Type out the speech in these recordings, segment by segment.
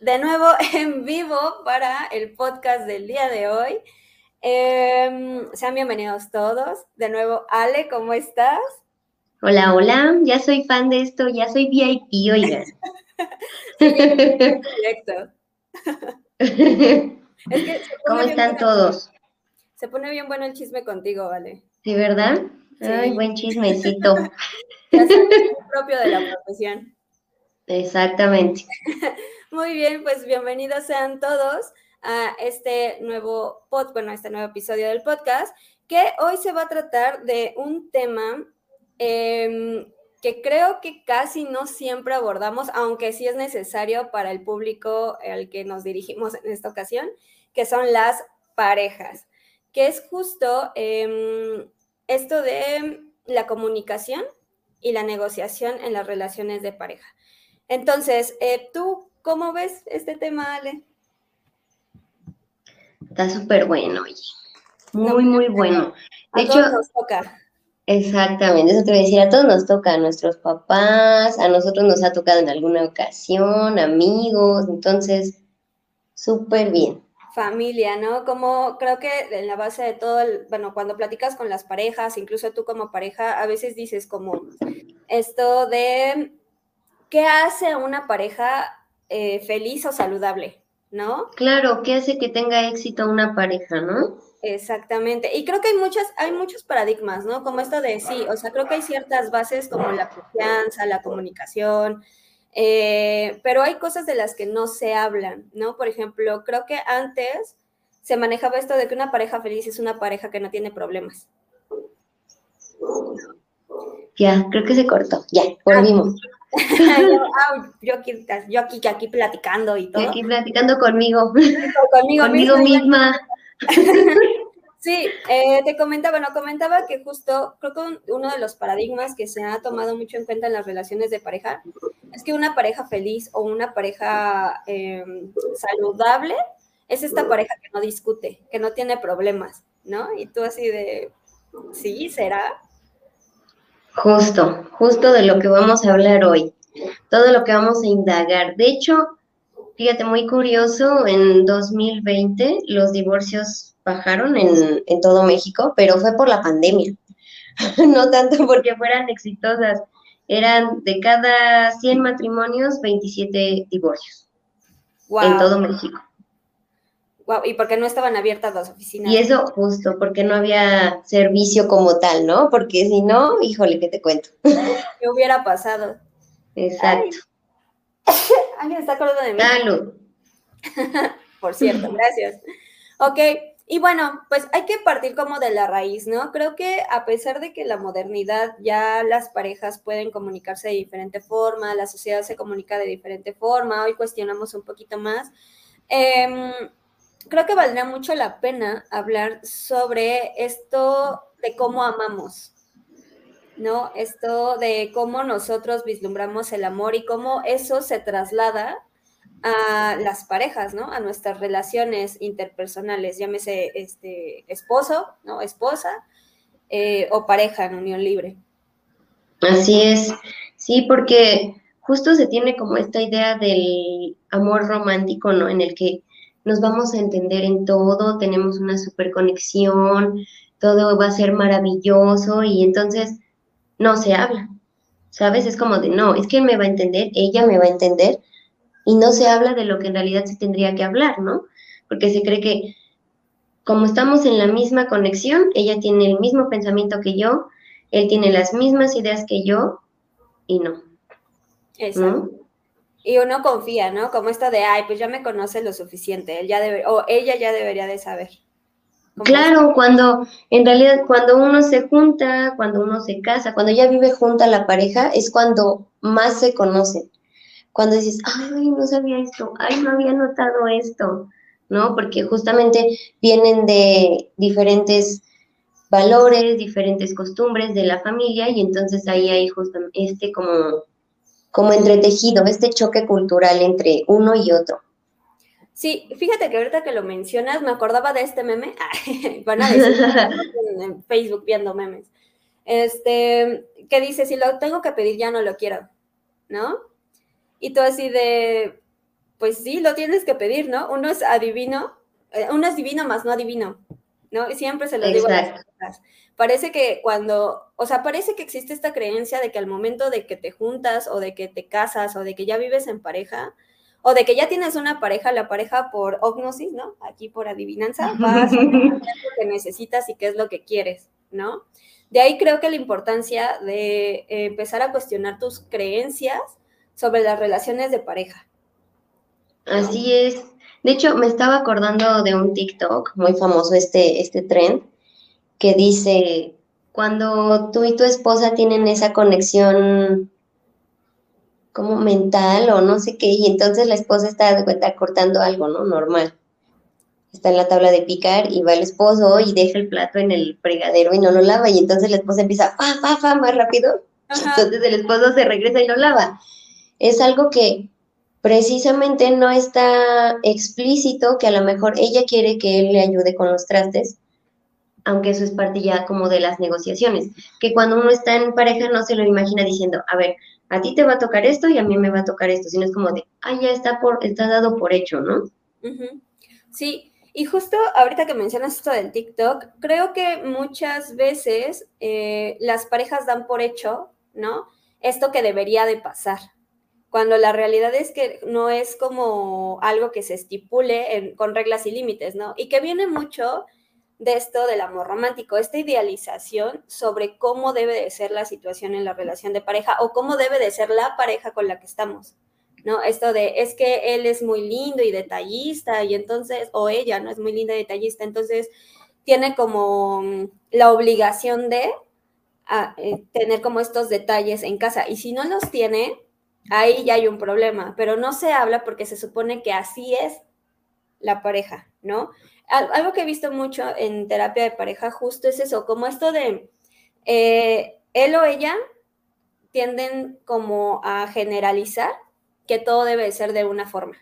de nuevo en vivo para el podcast del día de hoy. Em, sean bienvenidos todos. De nuevo, Ale, ¿cómo estás? Hola, hola, ya soy fan de esto, ya soy VIP, oigan. Directo. ¿Cómo están todos? Se pone bien bueno el chisme contigo, vale. ¿Sí, verdad? Ay, buen chismecito. es propio de la profesión. Exactamente. Muy bien, pues bienvenidos sean todos a este nuevo pod, bueno, este nuevo episodio del podcast, que hoy se va a tratar de un tema em, que creo que casi no siempre abordamos, aunque sí es necesario para el público al que nos dirigimos en esta ocasión, que son las parejas, que es justo em, esto de la comunicación y la negociación en las relaciones de pareja. Entonces, eh, tú ¿Cómo ves este tema, Ale? Está súper bueno, oye. Muy, muy bueno. De a hecho, todos nos toca. Exactamente, eso te voy a decir, a todos nos toca, a nuestros papás, a nosotros nos ha tocado en alguna ocasión, amigos, entonces, súper bien. Familia, ¿no? Como creo que en la base de todo, bueno, cuando platicas con las parejas, incluso tú como pareja, a veces dices como esto de, ¿qué hace una pareja eh, feliz o saludable, ¿no? Claro, ¿qué hace que tenga éxito una pareja, no? Exactamente. Y creo que hay muchas, hay muchos paradigmas, ¿no? Como esto de sí, o sea, creo que hay ciertas bases como la confianza, la comunicación, eh, pero hay cosas de las que no se hablan, ¿no? Por ejemplo, creo que antes se manejaba esto de que una pareja feliz es una pareja que no tiene problemas. Ya, creo que se cortó. Ya, volvimos. Yo, aquí, yo aquí, aquí platicando y todo. Aquí platicando conmigo. Conmigo, conmigo misma. Sí, eh, te comentaba, bueno, comentaba que justo creo que uno de los paradigmas que se ha tomado mucho en cuenta en las relaciones de pareja es que una pareja feliz o una pareja em, saludable es esta pareja que no discute, que no tiene problemas, ¿no? Y tú así de, sí, será. Justo, justo de lo que vamos a hablar hoy, todo lo que vamos a indagar. De hecho, fíjate, muy curioso, en 2020 los divorcios bajaron en, en todo México, pero fue por la pandemia, no tanto porque fueran exitosas. Eran de cada 100 matrimonios, 27 divorcios en todo México. ¿Y por qué no estaban abiertas las oficinas? Y eso justo, porque no había servicio como tal, ¿no? Porque si no, híjole, ¿qué te cuento? ¿Qué hubiera pasado? Exacto. Alguien está acordando de mí. Salud. por cierto, gracias. Ok, y bueno, pues hay que partir como de la raíz, ¿no? Creo que a pesar de que la modernidad ya las parejas pueden comunicarse de diferente forma, la sociedad se comunica de diferente forma, hoy cuestionamos un poquito más. Eh, creo que valdría mucho la pena hablar sobre esto de cómo amamos, ¿no? Esto de cómo nosotros vislumbramos el amor y cómo eso se traslada a las parejas, ¿no? A nuestras relaciones interpersonales, llámese este esposo, ¿no? Esposa eh, o pareja en unión libre. Así es, sí, porque justo se tiene como esta idea del amor romántico, ¿no? En el que nos vamos a entender en todo, tenemos una super conexión, todo va a ser maravilloso y entonces no se habla, ¿sabes? Es como de, no, es que me va a entender, ella me va a entender y no se habla de lo que en realidad se tendría que hablar, ¿no? Porque se cree que como estamos en la misma conexión, ella tiene el mismo pensamiento que yo, él tiene las mismas ideas que yo y no. Exacto. Y uno confía, ¿no? Como esto de, ay, pues ya me conoce lo suficiente, él ya debe, o ella ya debería de saber. Claro, cuando en realidad cuando uno se junta, cuando uno se casa, cuando ya vive junta la pareja, es cuando más se conocen. Cuando dices, ay, no sabía esto, ay, no había notado esto, ¿no? Porque justamente vienen de diferentes valores, diferentes costumbres de la familia y entonces ahí hay justamente este como, como entretejido, este choque cultural entre uno y otro. Sí, fíjate que ahorita que lo mencionas, me acordaba de este meme, van a decir en Facebook viendo memes, este, que dice, si lo tengo que pedir ya no lo quiero, ¿no? Y tú así de, pues sí, lo tienes que pedir, ¿no? Uno es adivino, eh, uno es divino más no adivino, ¿no? Y siempre se lo digo a las cosas. Parece que cuando, o sea, parece que existe esta creencia de que al momento de que te juntas o de que te casas o de que ya vives en pareja, o de que ya tienes una pareja, la pareja por ognosis, ¿no? Aquí por adivinanza, vas a lo que necesitas y qué es lo que quieres, ¿no? De ahí creo que la importancia de empezar a cuestionar tus creencias sobre las relaciones de pareja. Así es. De hecho, me estaba acordando de un TikTok muy famoso, este, este trend, que dice, cuando tú y tu esposa tienen esa conexión como mental o no sé qué, y entonces la esposa está de cuenta cortando algo, ¿no? Normal. Está en la tabla de picar y va el esposo y deja el plato en el fregadero y no lo lava, y entonces la esposa empieza, fa, fa, fa, más rápido. Entonces el esposo se regresa y lo lava. Es algo que precisamente no está explícito, que a lo mejor ella quiere que él le ayude con los trastes, aunque eso es parte ya como de las negociaciones, que cuando uno está en pareja no se lo imagina diciendo, a ver, a ti te va a tocar esto y a mí me va a tocar esto, sino es como de, ah, ya está, por, está dado por hecho, ¿no? Sí, y justo ahorita que mencionas esto del TikTok, creo que muchas veces eh, las parejas dan por hecho, ¿no? Esto que debería de pasar, cuando la realidad es que no es como algo que se estipule con reglas y límites, ¿no? Y que viene mucho de esto del amor romántico, esta idealización sobre cómo debe de ser la situación en la relación de pareja o cómo debe de ser la pareja con la que estamos, ¿no? Esto de, es que él es muy lindo y detallista y entonces, o ella, ¿no? Es muy linda y detallista, entonces tiene como mm, la obligación de ah, eh, tener como estos detalles en casa y si no los tiene, ahí ya hay un problema, pero no se habla porque se supone que así es la pareja, ¿no? Algo que he visto mucho en terapia de pareja justo es eso, como esto de eh, él o ella tienden como a generalizar que todo debe ser de una forma.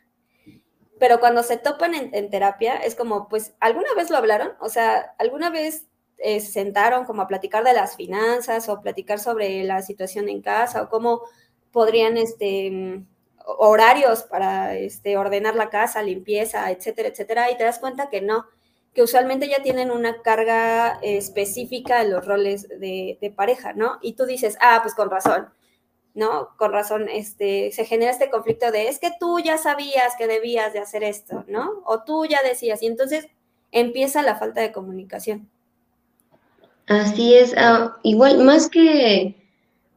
Pero cuando se topan en, terapia es como, pues, ¿alguna vez lo hablaron? O sea, ¿alguna vez eh, se sentaron como a platicar de las finanzas o platicar sobre la situación en casa o cómo podrían este, horarios para este, ordenar la casa, limpieza, etcétera, etcétera, y te das cuenta que no, que usualmente ya tienen una carga específica en los roles de, pareja, ¿no? Y tú dices, ah, pues con razón, ¿no? Con razón, este, se genera este conflicto de, es que tú ya sabías que debías de hacer esto, ¿no? O tú ya decías, y entonces empieza la falta de comunicación. Así es, ah, igual, más que,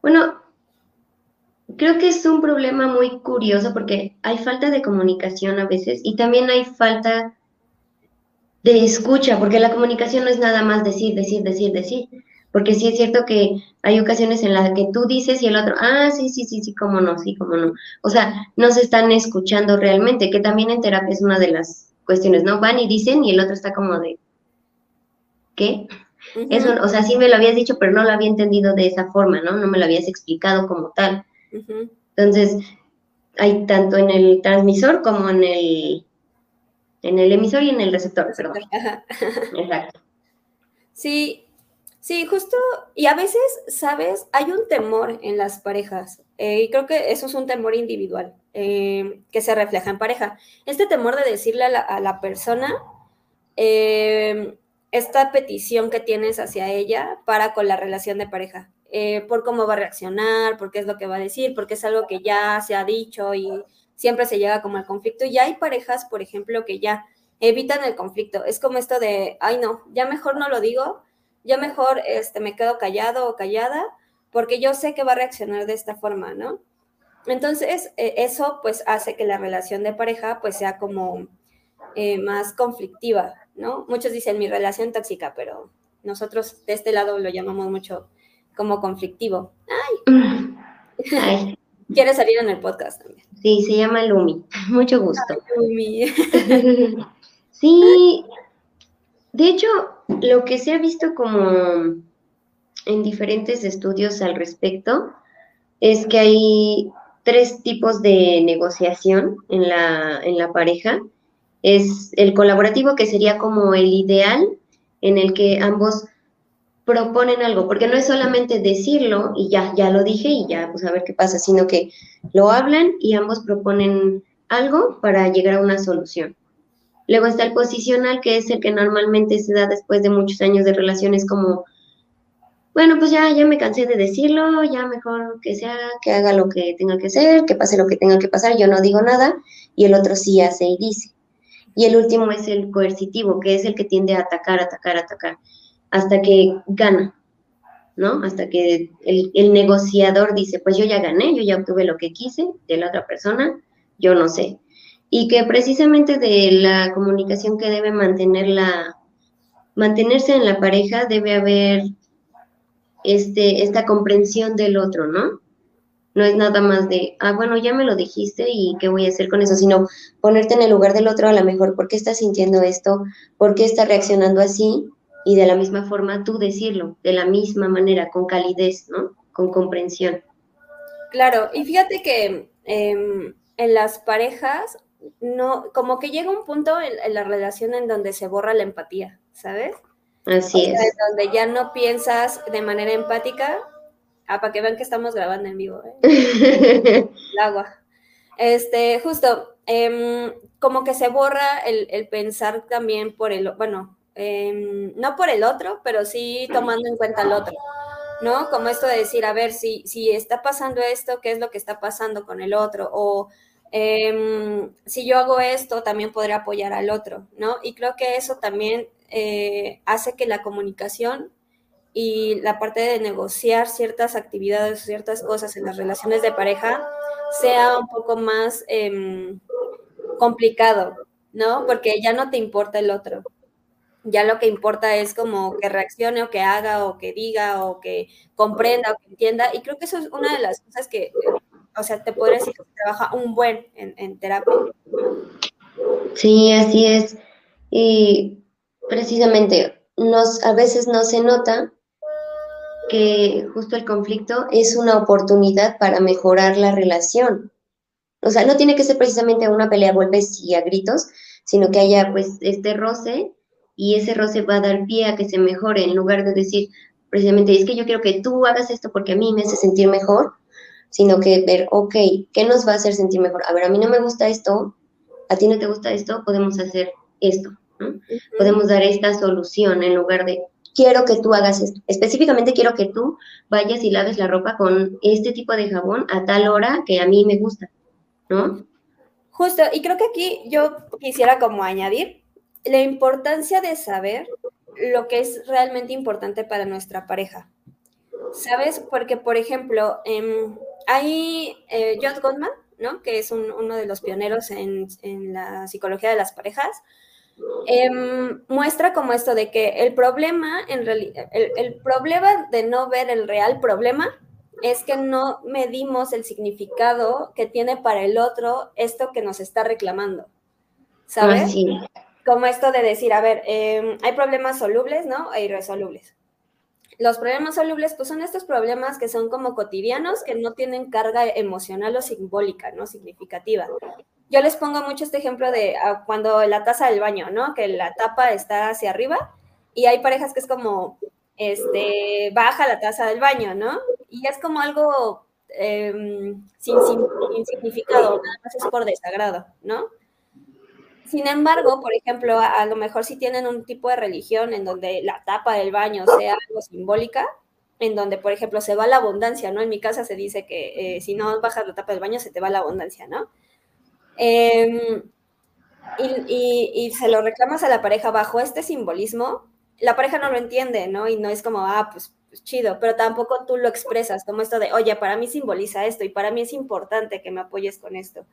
bueno, creo que es un problema muy curioso porque hay falta de comunicación a veces y también hay falta de escucha, porque la comunicación no es nada más decir, decir, decir, decir. Porque sí es cierto que hay ocasiones en las que tú dices y el otro, ah, sí, sí, sí, sí, cómo no, sí, cómo no. O sea, no se están escuchando realmente, que también en terapia es una de las cuestiones, ¿no? Van y dicen y el otro está como de, ¿qué? Eso, o sea, sí me lo habías dicho, pero no lo había entendido de esa forma, ¿no? No me lo habías explicado como tal. Entonces, hay tanto en el transmisor como en el, en el emisor y en el receptor, perdón. Exacto. Sí, sí, justo, y a veces, ¿sabes? Hay un temor en las parejas, eh, y creo que eso es un temor individual, eh, que se refleja en pareja. Este temor de decirle a la, persona eh, esta petición que tienes hacia ella para con la relación de pareja. Eh, por cómo va a reaccionar, por qué es lo que va a decir, porque es algo que ya se ha dicho y siempre se llega como al conflicto. Y hay parejas, por ejemplo, que ya evitan el conflicto. Es como esto de, ay no, ya mejor no lo digo, ya mejor este, me quedo callado o callada, porque yo sé que va a reaccionar de esta forma, ¿no? Entonces, eh, eso pues hace que la relación de pareja pues sea como eh, más conflictiva, ¿no? Muchos dicen mi relación tóxica, pero nosotros de este lado lo llamamos mucho como conflictivo. ¡Ay! Quiere salir en el podcast también. Sí, se llama Lumi. Mucho gusto. Lumi. sí, de hecho, lo que se ha visto como en diferentes estudios al respecto es que hay tres tipos de negociación en la, en la pareja. Es el colaborativo, que sería como el ideal, en el que ambos proponen algo, porque no es solamente decirlo y ya, ya lo dije y ya, pues a ver qué pasa, sino que lo hablan y ambos proponen algo para llegar a una solución. Luego está el posicional, que es el que normalmente se da después de muchos años de relaciones como, bueno, pues ya, ya me cansé de decirlo, ya mejor que sea, que haga lo que tenga que hacer, que pase lo que tenga que pasar, yo no digo nada, y el otro sí hace y dice. Y el último es el coercitivo, que es el que tiende a atacar, atacar, atacar hasta que gana, ¿no? Hasta que el, negociador dice, pues yo ya gané, yo ya obtuve lo que quise de la otra persona, yo no sé. Y que precisamente de la comunicación que debe mantener la, mantenerse en la pareja debe haber este, esta comprensión del otro, ¿no? No es nada más de, ah, bueno, ya me lo dijiste y qué voy a hacer con eso, sino ponerte en el lugar del otro a lo mejor, ¿por qué está sintiendo esto? ¿Por qué está reaccionando así? Y de la misma forma tú decirlo, de la misma manera, con calidez, ¿no? Con comprensión. Claro, y fíjate que em, en las parejas, no, como que llega un punto en, la relación en donde se borra la empatía, ¿sabes? Así es. donde ya no piensas de manera empática. Ah, para que vean que estamos grabando en vivo, ¿eh? el agua. Este, justo, em, como que se borra el, el pensar también por el, bueno, Em, no por el otro, pero sí tomando en cuenta al otro, ¿no? Como esto de decir, a ver, si, si está pasando esto, ¿qué es lo que está pasando con el otro? O em, si yo hago esto, también podré apoyar al otro, ¿no? Y creo que eso también eh, hace que la comunicación y la parte de negociar ciertas actividades, ciertas cosas en las relaciones de pareja sea un poco más em, complicado, ¿no? Porque ya no te importa el otro, ya lo que importa es como que reaccione o que haga o que diga o que comprenda o que entienda. Y creo que eso es una de las cosas que, o sea, te podría decir que trabaja un buen en, terapia. Sí, así es. Y precisamente nos, a veces no se nota que justo el conflicto es una oportunidad para mejorar la relación. O sea, no tiene que ser precisamente una pelea a golpes y a gritos, sino que haya pues este roce y ese roce va a dar pie a que se mejore en lugar de decir precisamente es que yo quiero que tú hagas esto porque a mí me hace sentir mejor, sino que ver, ok, ¿qué nos va a hacer sentir mejor? A ver, a mí no me gusta esto, a ti no te gusta esto, podemos hacer esto, Podemos dar esta solución en lugar de quiero que tú hagas esto. Específicamente quiero que tú vayas y laves la ropa con este tipo de jabón a tal hora que a mí me gusta, ¿no? Justo, y creo que aquí yo quisiera como añadir la importancia de saber lo que es realmente importante para nuestra pareja. ¿Sabes? Porque, por ejemplo, em, hay eh, John Gottman, ¿no? Que es uno de los pioneros en, la psicología de las parejas. Em, muestra como esto de que el problema, en realidad, el problema de no ver el real problema es que no medimos el significado que tiene para el otro esto que nos está reclamando. ¿Sabes? Como esto de decir, a ver, em, hay problemas solubles, ¿no? E irresolubles. Los problemas solubles, pues son estos problemas que son como cotidianos, que no tienen carga emocional o simbólica, ¿no? Significativa. Yo les pongo mucho este ejemplo de ah, cuando la taza del baño, ¿no? Que la tapa está hacia arriba y hay parejas que es como, este, baja la taza del baño, ¿no? Y es como algo em, sin, sin, significado, nada más es por desagrado, ¿no? Sin embargo, por ejemplo, a, lo mejor si tienen un tipo de religión en donde la tapa del baño sea algo simbólica, en donde, por ejemplo, se va la abundancia, ¿no? En mi casa se dice que eh, si no bajas la tapa del baño se te va la abundancia, ¿no? Em, y, se lo reclamas a la pareja bajo este simbolismo, la pareja no lo entiende, ¿no? Y no es como, ah, pues pues, chido, pero tampoco tú lo expresas como esto de, oye, para mí simboliza esto y para mí es importante que me apoyes con esto,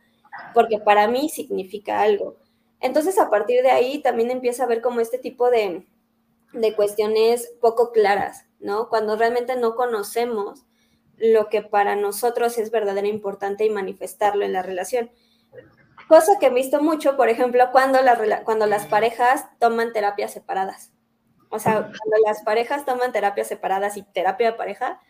porque para mí significa algo. Entonces, a partir de ahí también empieza a ver como este tipo de, de cuestiones poco claras, ¿no? Cuando realmente no conocemos lo que para nosotros es verdaderamente importante y manifestarlo en la relación. Cosa que he visto mucho, por ejemplo, cuando, cuando las parejas toman terapias separadas. O sea, cuando las parejas toman terapias separadas y terapia de pareja,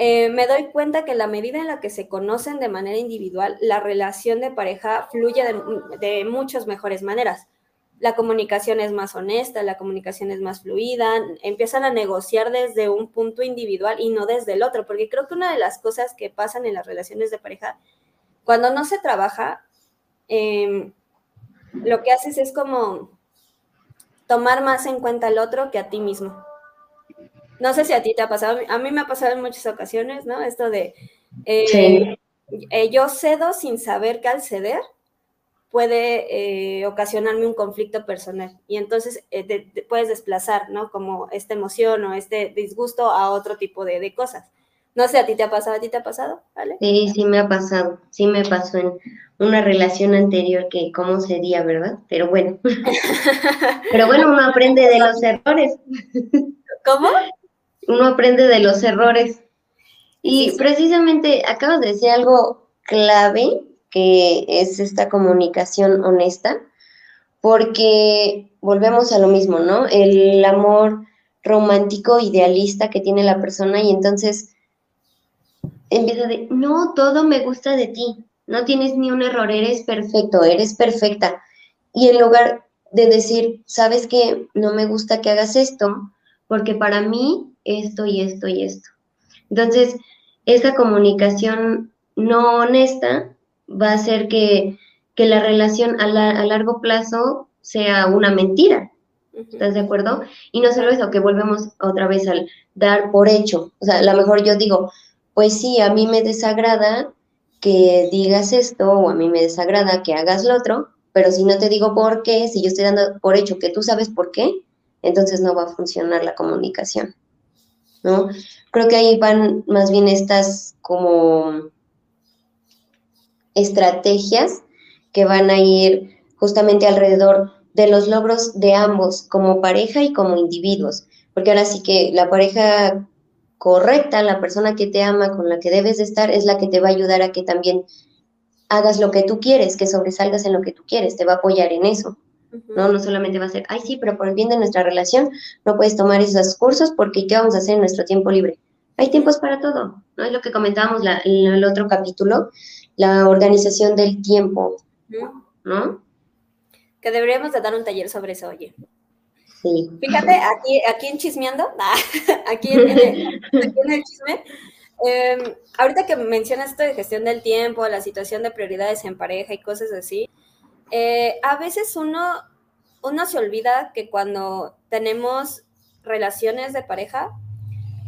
eh, me doy cuenta que la medida en la que se conocen de manera individual, la relación de pareja fluye de, muchas mejores maneras. La comunicación es más honesta, la comunicación es más fluida, empiezan a negociar desde un punto individual y no desde el otro, porque creo que una de las cosas que pasan en las relaciones de pareja, cuando no se trabaja, em, lo que haces es como tomar más en cuenta al otro que a ti mismo. No sé si a ti te ha pasado, a mí me ha pasado en muchas ocasiones, ¿no? Esto de eh, eh, yo cedo sin saber que al ceder puede eh, ocasionarme un conflicto personal y entonces te, puedes desplazar, ¿no? Como esta emoción o este disgusto a otro tipo de, de, cosas. No sé, ¿a ti te ha pasado? ¿A ti te ha pasado? ¿Vale? Sí, sí me ha pasado. Sí me pasó en una relación anterior que cómo sería, ¿verdad? Pero bueno. Pero bueno, uno aprende de los errores. ¿Cómo? Uno aprende de los errores. Y precisamente acabas de decir algo clave, que es esta comunicación honesta, porque volvemos a lo mismo, ¿no? El amor romántico, idealista que tiene la persona y entonces empieza de, no, todo me gusta de ti, no tienes ni un error, eres perfecto, eres perfecta. Y en lugar de decir, sabes que no me gusta que hagas esto, porque para mí esto y esto y esto. Entonces, esa comunicación no honesta va a hacer que, la relación a, a, largo plazo sea una mentira. ¿Estás de acuerdo? Y no solo eso, que volvemos otra vez al dar por hecho. O sea, a lo mejor yo digo, pues sí, a mí me desagrada que digas esto o a mí me desagrada que hagas lo otro, pero si no te digo por qué, si yo estoy dando por hecho que tú sabes por qué, entonces no va a funcionar la comunicación, ¿no? Creo que ahí van más bien estas como estrategias que van a ir justamente alrededor de los logros de ambos como pareja y como individuos, porque ahora sí que la pareja correcta, la persona que te ama, con la que debes de estar, es la que te va a ayudar a que también hagas lo que tú quieres, que sobresalgas en lo que tú quieres, te va a apoyar en eso. ¿No? No solamente va a ser, ay, sí, pero por el bien de nuestra relación no puedes tomar esos cursos porque ¿qué vamos a hacer en nuestro tiempo libre? Hay tiempos para todo, ¿no? Es lo que comentábamos en el otro capítulo, la organización del tiempo, ¿no? Que deberíamos de dar un taller sobre eso, oye. Sí. Fíjate, aquí, aquí en Chismeando, aquí, en, el, chisme, em, ahorita que mencionas esto de gestión del tiempo, la situación de prioridades en pareja y cosas así, eh, a veces uno, uno se olvida que cuando tenemos relaciones de pareja,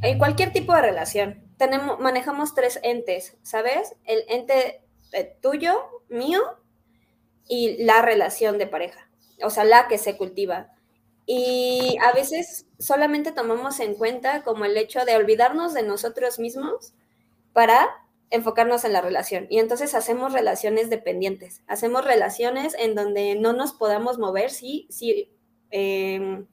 en cualquier tipo de relación, tenemos, manejamos tres entes, ¿sabes? El ente eh, tuyo, mío y la relación de pareja, o sea, la que se cultiva. Y a veces solamente tomamos en cuenta como el hecho de olvidarnos de nosotros mismos para enfocarnos en la relación. Y entonces hacemos relaciones dependientes, hacemos relaciones en donde no nos podamos mover si, si em,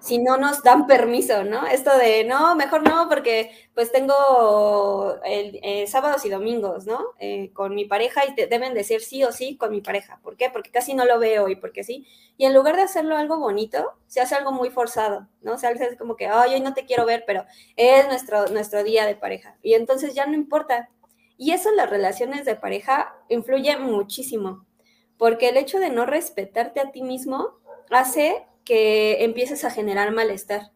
si no nos dan permiso, ¿no? Esto de, no, mejor no, porque pues tengo el, eh, sábados y domingos, ¿no? Eh, con mi pareja y te deben decir sí o sí con mi pareja. ¿Por qué? Porque casi no lo veo y porque sí. Y en lugar de hacerlo algo bonito, se hace algo muy forzado, ¿no? O sea, es como que, ay, hoy no te quiero ver, pero es nuestro, nuestro día de pareja. Y entonces ya no importa. Y eso en las relaciones de pareja influye muchísimo, porque el hecho de no respetarte a ti mismo hace que empieces a generar malestar,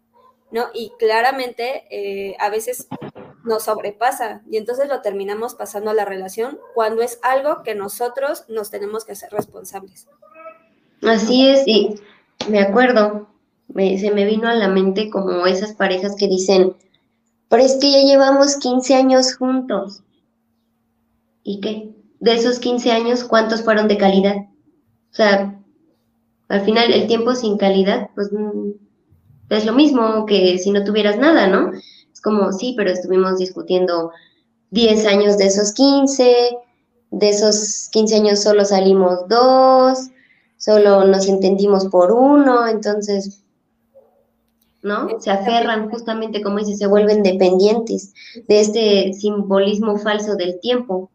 ¿no? Y claramente eh, a veces nos sobrepasa y entonces lo terminamos pasando a la relación cuando es algo que nosotros nos tenemos que hacer responsables. Así es, y me acuerdo, se me vino a la mente como esas parejas que dicen, pero es que ya llevamos 15 años juntos. ¿Y qué? De esos 15 años, ¿cuántos fueron de calidad? O sea, al final el tiempo sin calidad, pues mm, es lo mismo que si no tuvieras nada, ¿no? Es como, sí, pero estuvimos discutiendo 10 años de esos 15, de esos 15 años solo salimos dos, solo nos entendimos por uno, entonces, ¿no? Se aferran justamente, como dice, se vuelven dependientes de este simbolismo falso del tiempo.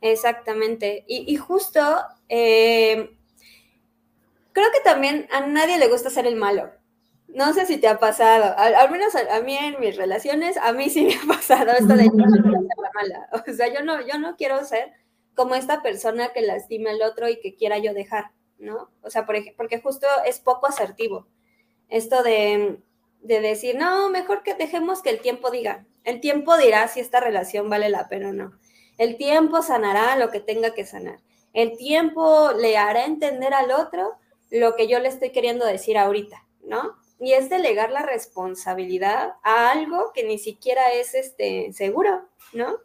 Exactamente. Y, justo, eh, creo que también a nadie le gusta ser el malo. No sé si te ha pasado, al, menos a, mí en mis relaciones, a mí sí me ha pasado esto de yo no ser la mala. O sea, yo no, yo no quiero ser como esta persona que lastima al otro y que quiera yo dejar. ¿no? O sea, por porque justo es poco asertivo. Esto de, de decir, no, mejor que dejemos que el tiempo diga. El tiempo dirá si esta relación vale la pena o no. El tiempo sanará lo que tenga que sanar. El tiempo le hará entender al otro lo que yo le estoy queriendo decir ahorita, ¿no? Y es delegar la responsabilidad a algo que ni siquiera es este seguro, ¿no?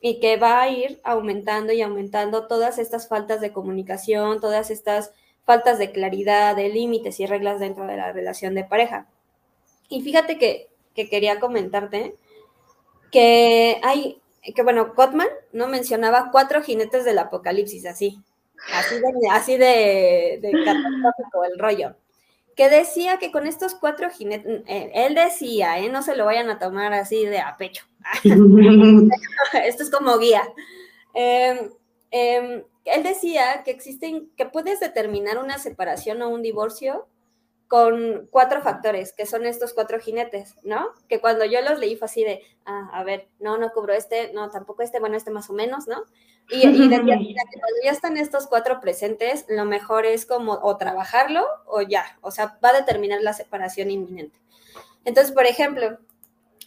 y que va a ir aumentando y aumentando todas estas faltas de comunicación, todas estas faltas de claridad, de límites y reglas dentro de la relación de pareja. Y fíjate que, quería comentarte que hay, que bueno, Cotman no mencionaba cuatro jinetes del apocalipsis, así, así de, así de, de el rollo que decía que con estos cuatro jinetes, eh, él decía, eh, no se lo vayan a tomar así de a pecho, esto es como guía. Em, él decía que existen, que puedes determinar una separación o un divorcio con cuatro factores, que son estos cuatro jinetes, ¿no? Que cuando yo los leí fue así de, ah, a ver, no, no cubro este, no, tampoco este, bueno, este más o menos, ¿no? Y, y que cuando ya están estos cuatro presentes, lo mejor es como o trabajarlo o ya, o sea, va a determinar la separación inminente. Entonces, por ejemplo,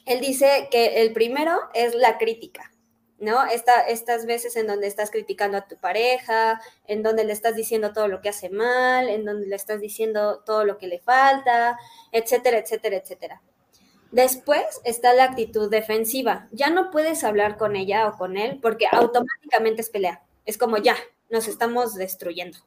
él dice que el primero es la crítica, ¿no? Esta, estas veces en donde estás criticando a tu pareja, en donde le estás diciendo todo lo que hace mal, en donde le estás diciendo todo lo que le falta, etcétera, etcétera, etcétera. Después está la actitud defensiva. Ya no puedes hablar con ella o con él porque automáticamente es pelea. Es como ya, nos estamos destruyendo.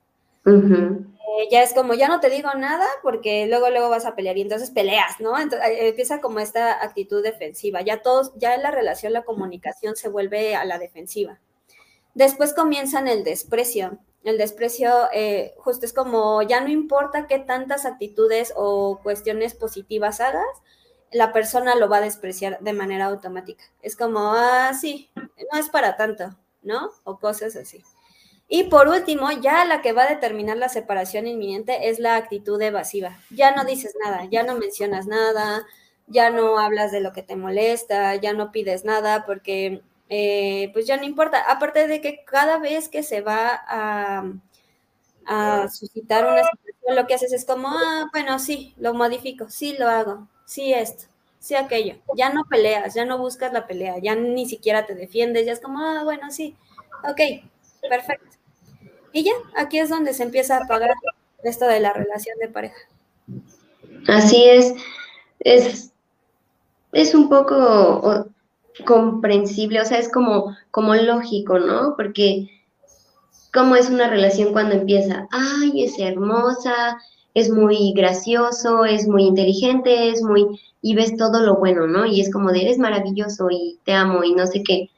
Eh, ya es como, ya no te digo nada porque luego, luego vas a pelear y entonces peleas, ¿no? Entonces eh, empieza como esta actitud defensiva. Ya todos, ya en la relación, la comunicación se vuelve a la defensiva. Después comienzan el desprecio. El desprecio eh, justo es como, ya no importa qué tantas actitudes o cuestiones positivas hagas, la persona lo va a despreciar de manera automática. Es como, ah, sí, no es para tanto, ¿no? O cosas así. Y por último, ya la que va a determinar la separación inminente es la actitud evasiva. Ya no dices nada, ya no mencionas nada, ya no hablas de lo que te molesta, ya no pides nada porque eh, pues ya no importa. Aparte de que cada vez que se va a, a suscitar una situación, lo que haces es como, ah, bueno, sí, lo modifico, sí lo hago, sí esto, sí aquello. Ya no peleas, ya no buscas la pelea, ya ni siquiera te defiendes, ya es como, ah, bueno, sí, ok, perfecto. Y ya, aquí es donde se empieza a pagar esto de la relación de pareja. Así es, es, es un poco comprensible, o sea, es como, como lógico, ¿no? Porque cómo es una relación cuando empieza, ay, es hermosa, es muy gracioso, es muy inteligente, es muy, y ves todo lo bueno, ¿no? Y es como de, eres maravilloso y te amo y no sé qué.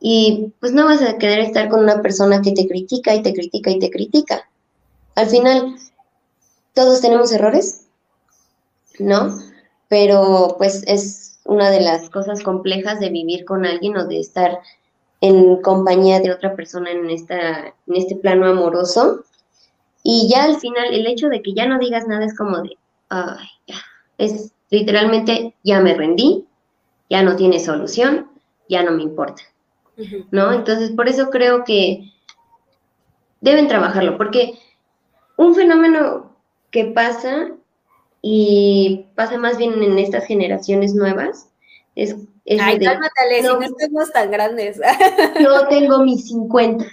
Y pues no vas a querer estar con una persona que te critica y te critica y te critica. Al final, todos tenemos errores, ¿no? Pero pues es una de las cosas complejas de vivir con alguien o de estar en compañía de otra persona en, esta, en este plano amoroso, y ya al final, el hecho de que ya no digas nada es como de, ay, ya, es literalmente, ya me rendí, ya no tiene solución, ya no me importa, ¿no? Entonces, por eso creo que deben trabajarlo, porque un fenómeno que pasa y pasa más bien en estas generaciones nuevas es... Ay, cálmate, no, si no estamos tan grandes. Yo tengo mis 50.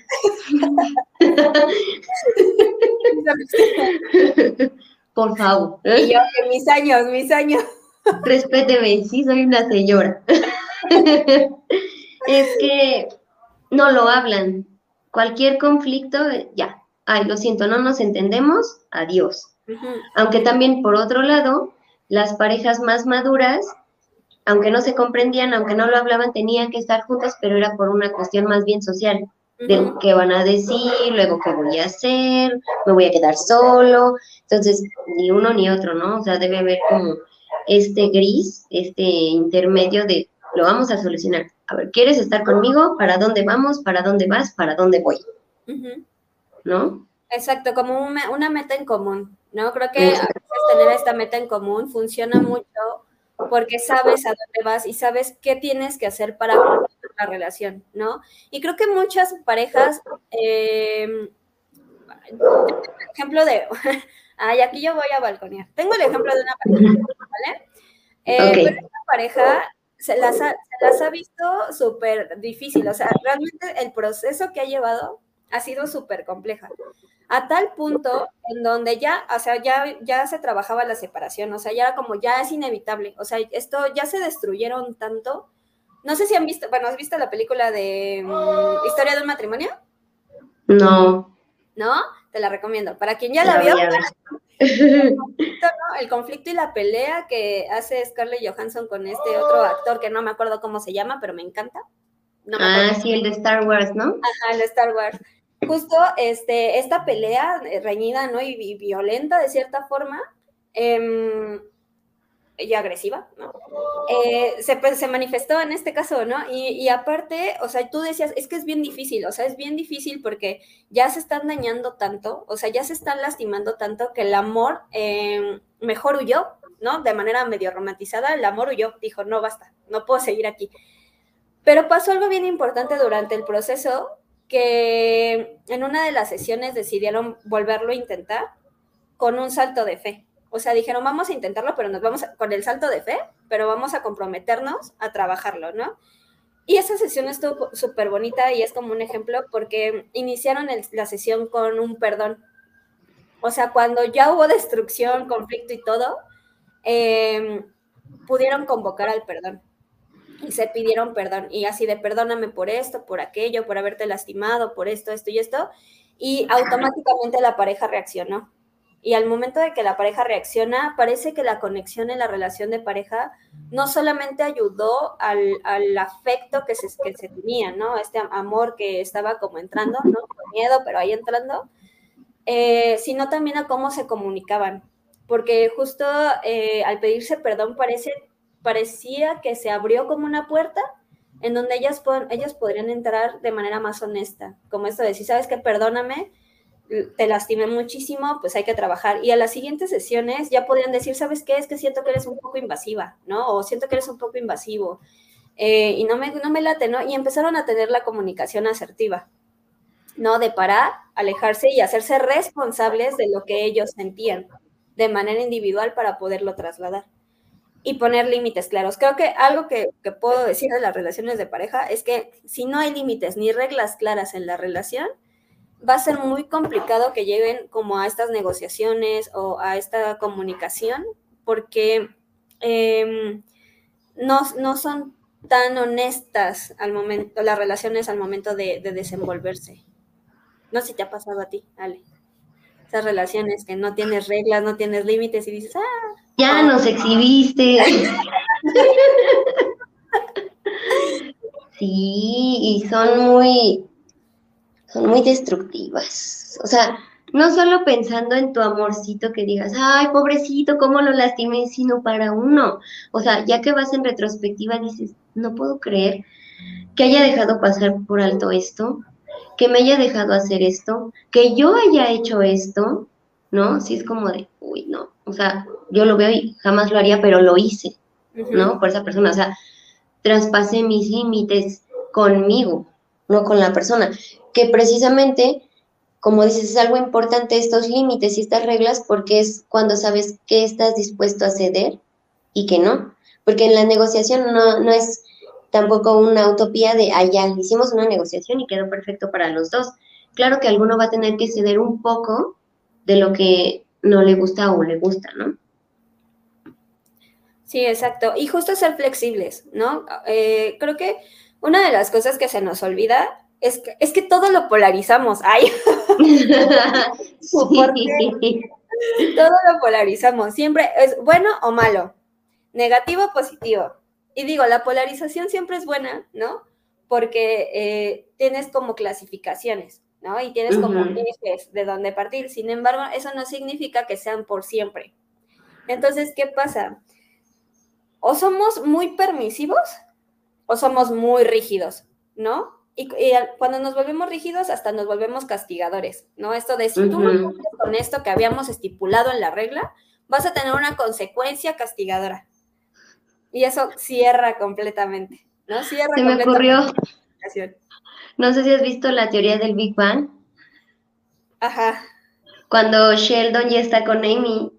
Por favor. Y yo, mis años, mis años. Respéteme, sí, soy una señora. Es que no lo hablan. Cualquier conflicto, ya. Ay, lo siento, no nos entendemos, adiós. Aunque también, por otro lado, las parejas más maduras aunque no se comprendían, aunque no lo hablaban, tenían que estar juntos, pero era por una cuestión más bien social, de qué van a decir, luego qué voy a hacer, me voy a quedar solo. Entonces, ni uno ni otro, ¿no? O sea, debe haber como este gris, este intermedio de lo vamos a solucionar. A ver, ¿quieres estar conmigo? ¿Para dónde vamos? ¿Para dónde vas? ¿Para dónde voy? ¿No? Exacto, como una meta en común, ¿no? Creo que tener esta meta en común funciona mucho porque sabes a dónde vas y sabes qué tienes que hacer para la relación, ¿no? Y creo que muchas parejas, eh, ejemplo de, ay, aquí yo voy a balconear. Tengo el ejemplo de una pareja, ¿vale? Eh, pero esta pareja se las ha, se las ha visto súper difícil, o sea, realmente el proceso que ha llevado ha sido súper compleja a tal punto en donde ya, o sea, ya, ya se trabajaba la separación, o sea, ya era como, ya es inevitable, o sea, esto ya se destruyeron tanto. No sé si han visto, bueno, ¿has visto la película de mm, Historia de un matrimonio? No. ¿No? Te la recomiendo. Para quien ya la, vio, el conflicto, el conflicto y la pelea que hace Scarlett Johansson con este otro actor que no me acuerdo cómo se llama, pero me encanta. ah, sí, el de Star Wars, ¿no? Ajá, el de Star Wars justo este, esta pelea reñida ¿no? y, violenta de cierta forma, eh, y agresiva, ¿no? Eh, se, pues, se, manifestó en este caso, ¿no? Y, aparte, o sea, tú decías, es que es bien difícil, o sea, es bien difícil porque ya se están dañando tanto, o sea, ya se están lastimando tanto que el amor em, mejor huyó, ¿no? De manera medio romantizada, el amor huyó, dijo, no basta, no puedo seguir aquí. Pero pasó algo bien importante durante el proceso que en una de las sesiones decidieron volverlo a intentar con un salto de fe. O sea, dijeron, vamos a intentarlo, pero nos vamos con el salto de fe, pero vamos a comprometernos a trabajarlo, ¿no? Y esa sesión estuvo súper bonita y es como un ejemplo porque iniciaron la sesión con un perdón. O sea, cuando ya hubo destrucción, conflicto y todo, em, pudieron convocar al perdón y se pidieron perdón. Y así de perdóname por esto, por aquello, por haberte lastimado, por esto, esto y esto. Y automáticamente la pareja reaccionó. Y al momento de que la pareja reacciona, parece que la conexión en la relación de pareja no solamente ayudó al, al afecto que se, que se tenía, ¿no? Este amor que estaba como entrando, ¿no? Con miedo, pero ahí entrando, eh, sino también a cómo se comunicaban. Porque justo eh, al pedirse perdón parece parecía que se abrió como una puerta en donde ellas, ellas podrían entrar de manera más honesta, como esto de si sabes que perdóname, te lastimé muchísimo, pues hay que trabajar. Y a las siguientes sesiones ya podrían decir, ¿sabes qué? Es que siento que eres un poco invasiva, ¿no? O siento que eres un poco invasivo. Eh, y no me, no me late, ¿no? Y empezaron a tener la comunicación asertiva, ¿no? De parar, alejarse y hacerse responsables de lo que ellos sentían de manera individual para poderlo trasladar y poner límites claros. Creo que algo que, puedo decir de las relaciones de pareja es que si no hay límites ni reglas claras en la relación, va a ser muy complicado que lleguen como a estas negociaciones o a esta comunicación, porque em, no, no, son tan honestas al momento, las relaciones al momento de, de desenvolverse. No sé si te ha pasado a ti, Ale. Esas relaciones que no tienes reglas, no tienes límites y dices, ah, ya nos exhibiste. sí, y son muy, son muy destructivas. O sea, no solo pensando en tu amorcito que digas, ay, pobrecito, cómo lo lastimé, sino para uno. O sea, ya que vas en retrospectiva, dices, no puedo creer que haya dejado pasar por alto esto, que me haya dejado hacer esto, que yo haya hecho esto, ¿no? Sí es como de, uy, no, o sea, yo lo veo y jamás lo haría, pero lo hice, ¿no? Por esa persona, o sea, traspasé mis límites conmigo, no con la persona, que precisamente, como dices, es algo importante estos límites y estas reglas porque es cuando sabes qué estás dispuesto a ceder y qué no, porque en la negociación no, no es tampoco una utopía de, ya, hicimos una negociación y quedó perfecto para los dos. Claro que alguno va a tener que ceder un poco de lo que no le gusta o le gusta, ¿no? Sí, exacto. Y justo ser flexibles, ¿no? Eh, creo que una de las cosas que se nos olvida es que, es que todo lo polarizamos. ¡Ay! todo lo polarizamos. Siempre es bueno o malo, negativo o positivo. y digo, la polarización siempre es buena, ¿no? Porque eh, tienes como clasificaciones, ¿no? Y tienes como ejes de dónde partir. Sin embargo, eso no significa que sean por siempre. Entonces, ¿qué pasa? O somos muy permisivos o somos muy rígidos, ¿no? Y, cuando nos volvemos rígidos, hasta nos volvemos castigadores, ¿no? Esto de si tú no cumples con esto que habíamos estipulado en la regla, vas a tener una consecuencia castigadora. Y eso cierra completamente, ¿no? Cierra Se me ocurrió. No sé si has visto la teoría del Big Bang. Ajá. Cuando Sheldon ya está con Amy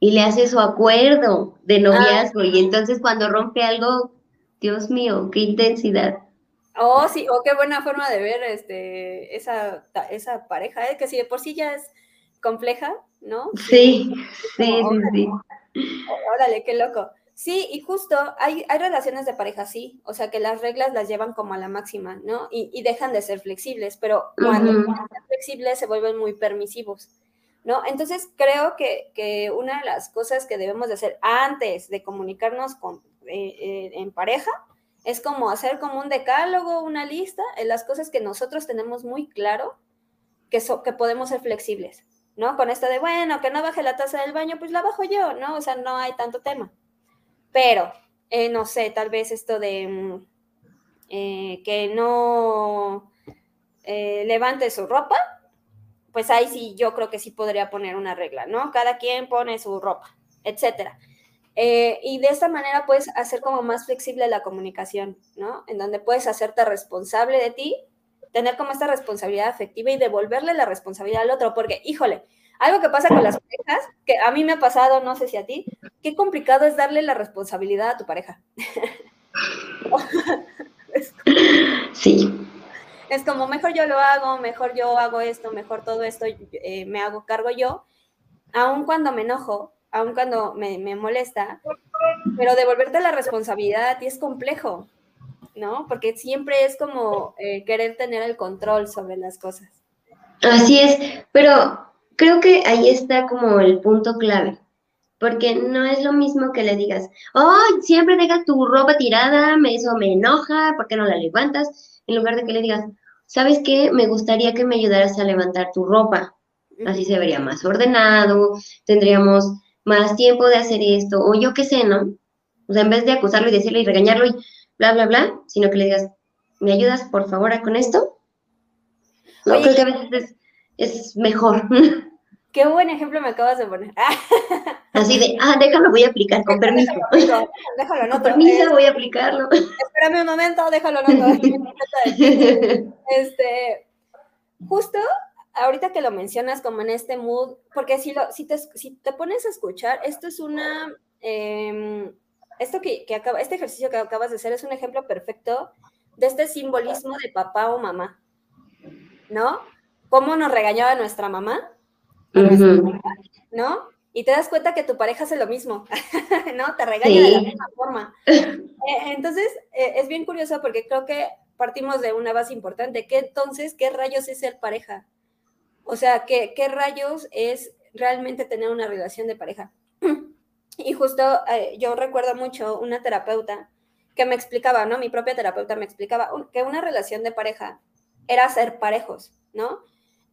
y le hace su acuerdo de noviazgo y entonces cuando rompe algo, Dios mío, qué intensidad. Oh, sí, oh, qué buena forma de ver este, esa, esa pareja, ¿eh? que si de por sí ya es compleja, ¿no? Sí, sí, sí, sí. Órale, qué loco. Sí, y justo hay, hay relaciones de pareja sí, o sea que las reglas las llevan como a la máxima, ¿no? Y, y dejan de ser flexibles, pero cuando son flexibles se vuelven muy permisivos, ¿no? Entonces creo que, que, una de las cosas que debemos de hacer antes de comunicarnos con, eh, eh, en pareja es como hacer como un decálogo, una lista en las cosas que nosotros tenemos muy claro que, que podemos ser flexibles, ¿no? Con esto de, bueno, que no baje la taza del baño, pues la bajo yo, ¿no? O sea, no hay tanto tema. Pero, eh, no sé, tal vez esto de mm, eh, que no eh, levante su ropa, pues ahí sí, yo creo que sí podría poner una regla, ¿no? Cada quien pone su ropa, etcétera. Eh, y de esta manera puedes hacer como más flexible la comunicación, ¿no? En donde puedes hacerte responsable de ti, tener como esta responsabilidad afectiva y devolverle la responsabilidad al otro, porque, híjole, algo que pasa con las parejas, que a mí me ha pasado, no sé si a ti, qué complicado es darle la responsabilidad a tu pareja. sí. Es como, mejor yo lo hago, mejor yo hago esto, mejor todo esto, eh, me hago cargo yo, aun cuando me enojo, aun cuando me, molesta, pero devolverte la responsabilidad a ti es complejo, ¿no? Porque siempre es como eh, querer tener el control sobre las cosas. Así es, pero creo que ahí está como el punto clave, porque no es lo mismo que le digas, oh, siempre dejas tu ropa tirada, eso me enoja, ¿por qué no la levantas? En lugar de que le digas, ¿sabes qué? Me gustaría que me ayudaras a levantar tu ropa. Así se vería más ordenado, tendríamos más tiempo de hacer esto, o yo qué sé, ¿no? O sea, en vez de acusarlo y decirle y regañarlo y bla, bla, bla, sino que le digas, ¿me ayudas por favor con esto? No, creo que a veces es, mejor. Qué buen ejemplo me acabas de poner. Así de, ah, déjalo, voy a aplicar, con permiso. Déjalo, no. Con permiso, voy a aplicarlo. Espérame un momento, déjalo, no. este, justo ahorita que lo mencionas como en este mood, porque si, lo, si, te, si te pones a escuchar, esto es una, em, esto que, que, acaba, este ejercicio que acabas de hacer es un ejemplo perfecto de este simbolismo de papá o mamá, ¿no? Cómo nos regañaba nuestra mamá, ¿no? Y te das cuenta que tu pareja hace lo mismo, ¿no? Te regaña de la misma forma. Eh, entonces, eh, es bien curioso porque creo que partimos de una base importante. ¿Qué entonces, qué rayos es ser pareja? O sea, ¿qué, qué rayos es realmente tener una relación de pareja? y justo eh, yo recuerdo mucho una terapeuta que me explicaba, ¿no? Mi propia terapeuta me explicaba que una relación de pareja era ser parejos, ¿no?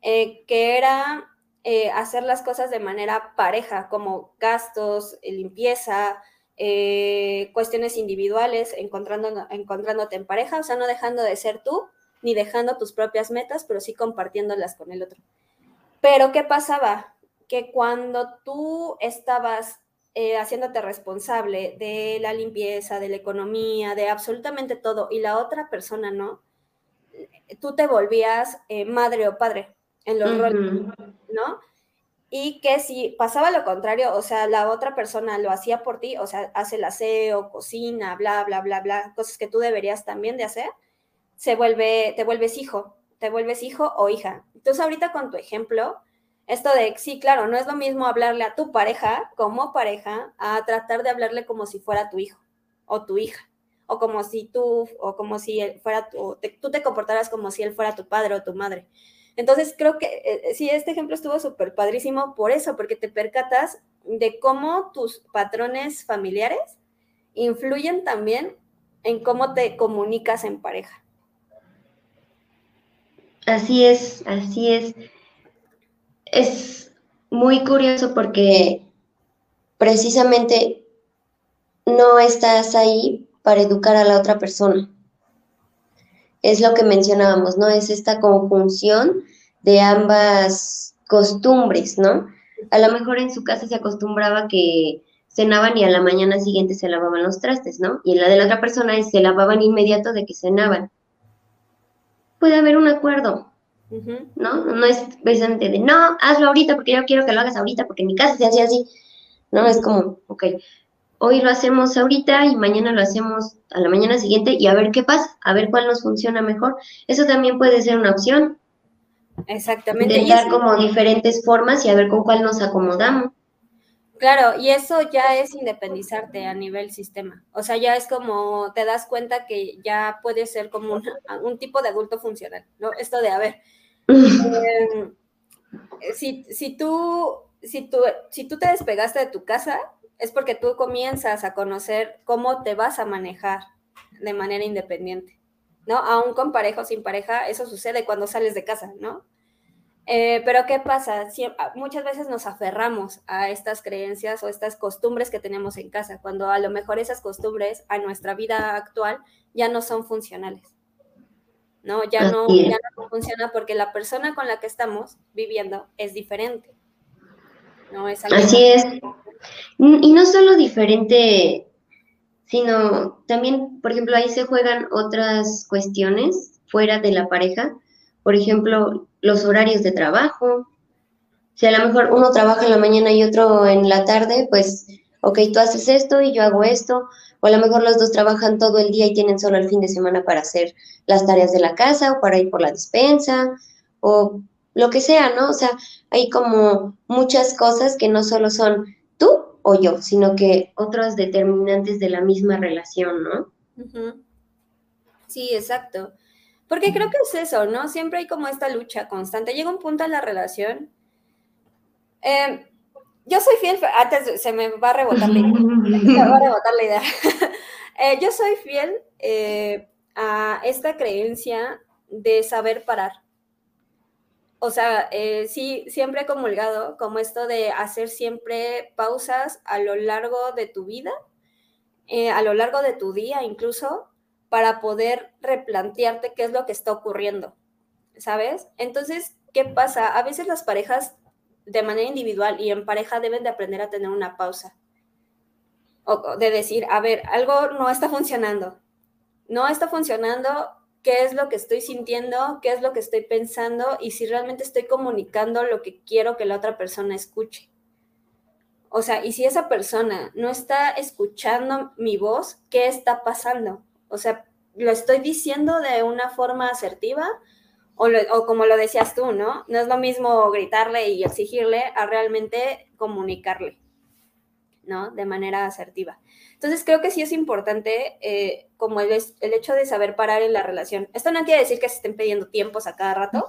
Eh, que era eh, hacer las cosas de manera pareja, como gastos, limpieza, cuestiones individuales, encontrándote en pareja, o sea, no dejando de ser tú, ni dejando tus propias metas, pero sí compartiéndolas con el otro. Pero ¿qué pasaba? Que cuando tú estabas eh, haciéndote responsable de la limpieza, de la economía, de absolutamente todo, y la otra persona no, tú te volvías eh, madre o padre en los roles, ¿no? Y que si pasaba lo contrario, o sea, la otra persona lo hacía por ti, o sea, hace el aseo, cocina, bla, bla, bla, bla, cosas que tú deberías también de hacer, se vuelve, te vuelves hijo, te vuelves hijo o hija. Entonces ahorita con tu ejemplo, esto de, sí, claro, no es lo mismo hablarle a tu pareja como pareja a tratar de hablarle como si fuera tu hijo o tu hija, o como si tú, o como si él fuera tu, tú te comportaras como si él fuera tu padre o tu madre. Entonces creo que eh, eh, sí, este ejemplo estuvo súper padrísimo por eso, porque te percatas de cómo tus patrones familiares influyen también en cómo te comunicas en pareja. Así es, así es. Es muy curioso porque precisamente no estás ahí para educar a la otra persona. Es lo que mencionábamos, ¿no? Es esta conjunción de ambas costumbres, ¿no? A lo mejor en su casa se acostumbraba que cenaban y a la mañana siguiente se lavaban los trastes, ¿no? Y en la de la otra persona se lavaban inmediato de que cenaban. Puede haber un acuerdo, ¿no? No es precisamente de, no, hazlo ahorita porque yo quiero que lo hagas ahorita porque en mi casa se hace así, ¿no? Es como, ok, hoy lo hacemos ahorita y mañana lo hacemos a la mañana siguiente y a ver qué pasa, a ver cuál nos funciona mejor. Eso también puede ser una opción. Exactamente. Intentar como diferentes formas y a ver con cuál nos acomodamos. Claro, y eso ya es independizarte a nivel sistema. O sea, ya es como te das cuenta que ya puede ser como un, tipo de adulto funcional, ¿no? Esto de, a ver, em, si, si, tú, si, tú, si tú te despegaste de tu casa, es porque tú comienzas a conocer cómo te vas a manejar de manera independiente, ¿no? Aún con pareja o sin pareja, eso sucede cuando sales de casa, ¿no? Eh, pero ¿qué pasa? Ah, muchas veces nos aferramos a estas creencias o estas costumbres que tenemos en casa, cuando a lo mejor esas costumbres a nuestra vida actual ya no son funcionales. ¿no? Ya no, ya no funciona porque la persona con la que estamos viviendo es diferente. ¿no? Así es. Y no solo diferente, sino también, por ejemplo, ahí se juegan otras cuestiones fuera de la pareja. Por ejemplo, los horarios de trabajo. Si a lo mejor uno trabaja en la mañana y otro en la tarde, pues, ok, tú haces esto y yo hago esto. O a lo mejor los dos trabajan todo el día y tienen solo el fin de semana para hacer las tareas de la casa o para ir por la despensa o lo que sea, ¿no? O sea, hay como muchas cosas que no solo son tú o yo, sino que otros determinantes de la misma relación, ¿no? Sí, exacto. Porque creo que es eso, ¿no? Siempre hay como esta lucha constante. Llega un punto en la relación. Em, yo soy fiel, antes se me va a rebotar la idea. me va a rebotar la idea. Eh, yo soy fiel eh, a esta creencia de saber parar. O sea, eh, sí, siempre he comulgado como esto de hacer siempre pausas a lo largo de tu vida, a lo largo de tu día incluso, para poder replantearte qué es lo que está ocurriendo, ¿sabes? Entonces, ¿qué pasa? A veces las parejas de manera individual y en pareja deben de aprender a tener una pausa. O de decir, a ver, algo no está funcionando. No está funcionando, ¿qué es lo que estoy sintiendo? ¿Qué es lo que estoy pensando? Y si realmente estoy comunicando lo que quiero que la otra persona escuche. O sea, y si esa persona no está escuchando mi voz, ¿qué está pasando? O sea, lo estoy diciendo de una forma asertiva o, como lo decías tú, ¿no? No es lo mismo gritarle y exigirle a realmente comunicarle, ¿no? De manera asertiva. Entonces creo que sí es importante eh, como el, el, hecho de saber parar en la relación. Esto no quiere decir que se estén pidiendo tiempos a cada rato,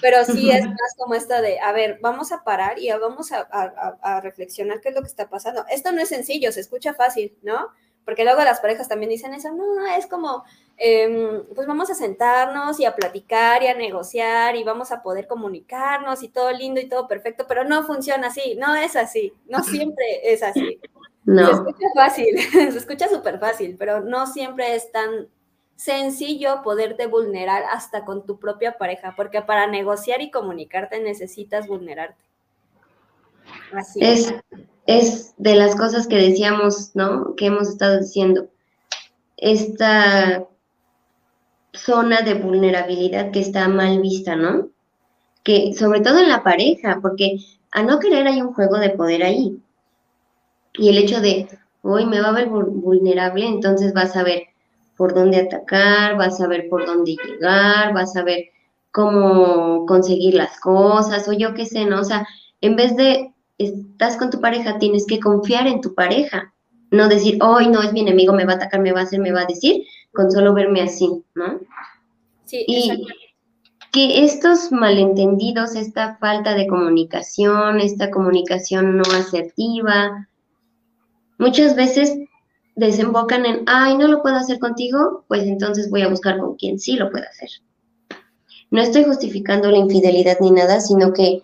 pero sí es más como esto de, a ver, vamos a parar y vamos a, a reflexionar qué es lo que está pasando. Esto no es sencillo, se escucha fácil, ¿no? Porque luego las parejas también dicen eso, no, es como, em, pues vamos a sentarnos y a platicar y a negociar y vamos a poder comunicarnos y todo lindo y todo perfecto, pero no funciona así, no es así, no siempre es así. No. Se escucha fácil, se escucha súper fácil, pero no siempre es tan sencillo poderte vulnerar hasta con tu propia pareja, porque para negociar y comunicarte necesitas vulnerarte. Así es es de las cosas que decíamos, ¿no? Que hemos estado diciendo. Esta zona de vulnerabilidad que está mal vista, ¿no? Que sobre todo en la pareja, porque a no querer hay un juego de poder ahí. Y el hecho de, hoy me va a ver vulnerable, entonces vas a ver por dónde atacar, vas a ver por dónde llegar, vas a ver cómo conseguir las cosas, o yo qué sé, ¿no? O sea, en vez de estás con tu pareja, tienes que confiar en tu pareja. No decir, hoy no es mi enemigo, me va a atacar, me va a hacer, me va a decir, con solo verme así, ¿no? Sí, y que estos malentendidos, esta falta de comunicación, esta comunicación no asertiva, muchas veces desembocan en, ay, no lo puedo hacer contigo, pues entonces voy a buscar con quien sí lo pueda hacer. No estoy justificando la infidelidad ni nada, sino que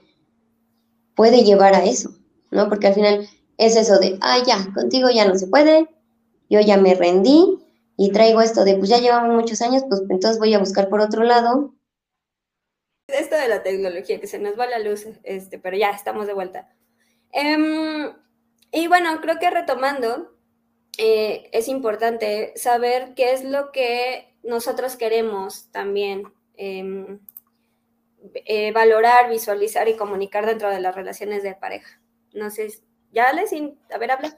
puede llevar a eso, ¿no? Porque al final es eso de, ay, ya, contigo ya no se puede, yo ya me rendí y traigo esto de, pues ya llevamos muchos años, pues entonces voy a buscar por otro lado. Esto de la tecnología, que se nos va la luz, este, pero ya estamos de vuelta. Em, y bueno, creo que retomando, eh, es importante saber qué es lo que nosotros queremos también em, eh, valorar, visualizar y comunicar dentro de las relaciones de pareja. No sé, ¿ya les? A ver, habla.